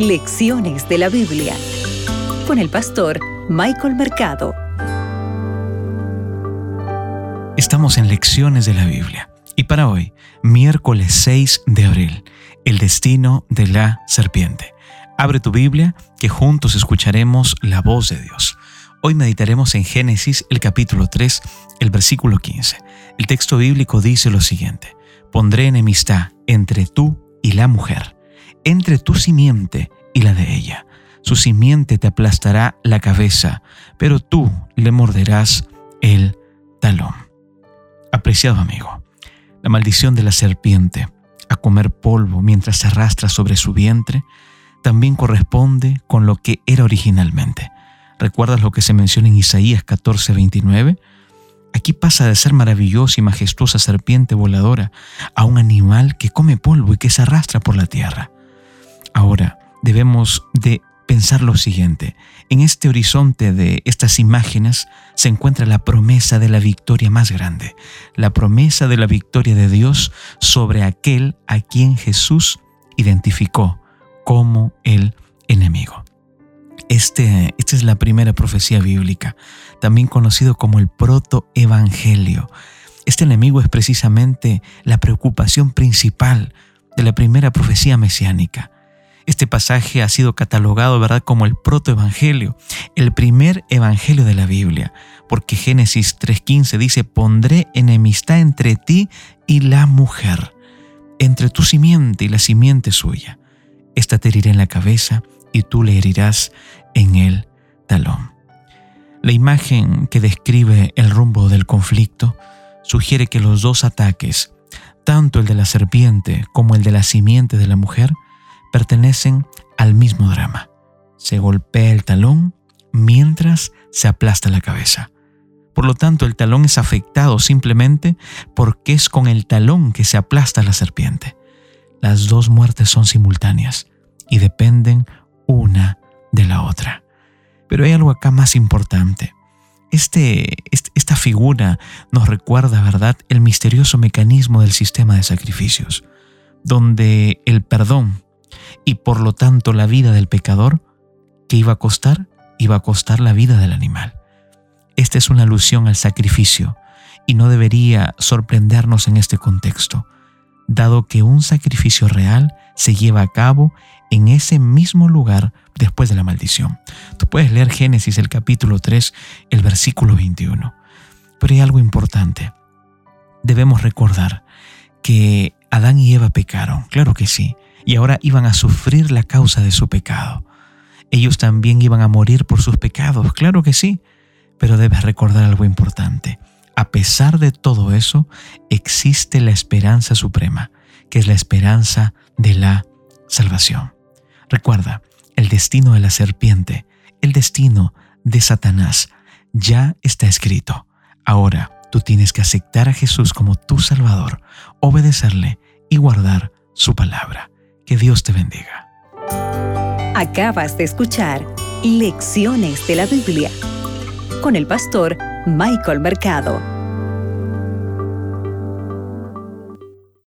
Lecciones de la Biblia con el pastor Michael Mercado. Estamos en Lecciones de la Biblia y para hoy, miércoles 6 de abril, el destino de la serpiente. Abre tu Biblia que juntos escucharemos la voz de Dios. Hoy meditaremos en Génesis el capítulo 3, el versículo 15. El texto bíblico dice lo siguiente, pondré enemistad entre tú y la mujer, entre tu simiente y la de ella. Su simiente te aplastará la cabeza, pero tú le morderás el talón. Apreciado amigo, la maldición de la serpiente a comer polvo mientras se arrastra sobre su vientre también corresponde con lo que era originalmente. ¿Recuerdas lo que se menciona en Isaías 14:29? Aquí pasa de ser maravillosa y majestuosa serpiente voladora a un animal que come polvo y que se arrastra por la tierra. Ahora, debemos de pensar lo siguiente. En este horizonte de estas imágenes se encuentra la promesa de la victoria más grande, la promesa de la victoria de Dios sobre aquel a quien Jesús identificó como el enemigo. Este, esta es la primera profecía bíblica, también conocido como el protoevangelio. Este enemigo es precisamente la preocupación principal de la primera profecía mesiánica. Este pasaje ha sido catalogado, ¿verdad?, como el protoevangelio, el primer evangelio de la Biblia, porque Génesis 3:15 dice, "Pondré enemistad entre ti y la mujer, entre tu simiente y la simiente suya. Esta te herirá en la cabeza y tú le herirás en el talón. La imagen que describe el rumbo del conflicto sugiere que los dos ataques, tanto el de la serpiente como el de la simiente de la mujer, pertenecen al mismo drama. Se golpea el talón mientras se aplasta la cabeza. Por lo tanto, el talón es afectado simplemente porque es con el talón que se aplasta la serpiente. Las dos muertes son simultáneas y dependen una de la otra. Pero hay algo acá más importante. Este, esta figura nos recuerda, ¿verdad?, el misterioso mecanismo del sistema de sacrificios, donde el perdón y por lo tanto la vida del pecador, que iba a costar? Iba a costar la vida del animal. Esta es una alusión al sacrificio y no debería sorprendernos en este contexto, dado que un sacrificio real se lleva a cabo en ese mismo lugar después de la maldición. Tú puedes leer Génesis el capítulo 3, el versículo 21. Pero hay algo importante. Debemos recordar que Adán y Eva pecaron, claro que sí, y ahora iban a sufrir la causa de su pecado. Ellos también iban a morir por sus pecados, claro que sí, pero debes recordar algo importante. A pesar de todo eso, existe la esperanza suprema, que es la esperanza de la salvación. Recuerda, el destino de la serpiente, el destino de Satanás, ya está escrito. Ahora tú tienes que aceptar a Jesús como tu Salvador, obedecerle y guardar su palabra. Que Dios te bendiga. Acabas de escuchar Lecciones de la Biblia con el pastor Michael Mercado.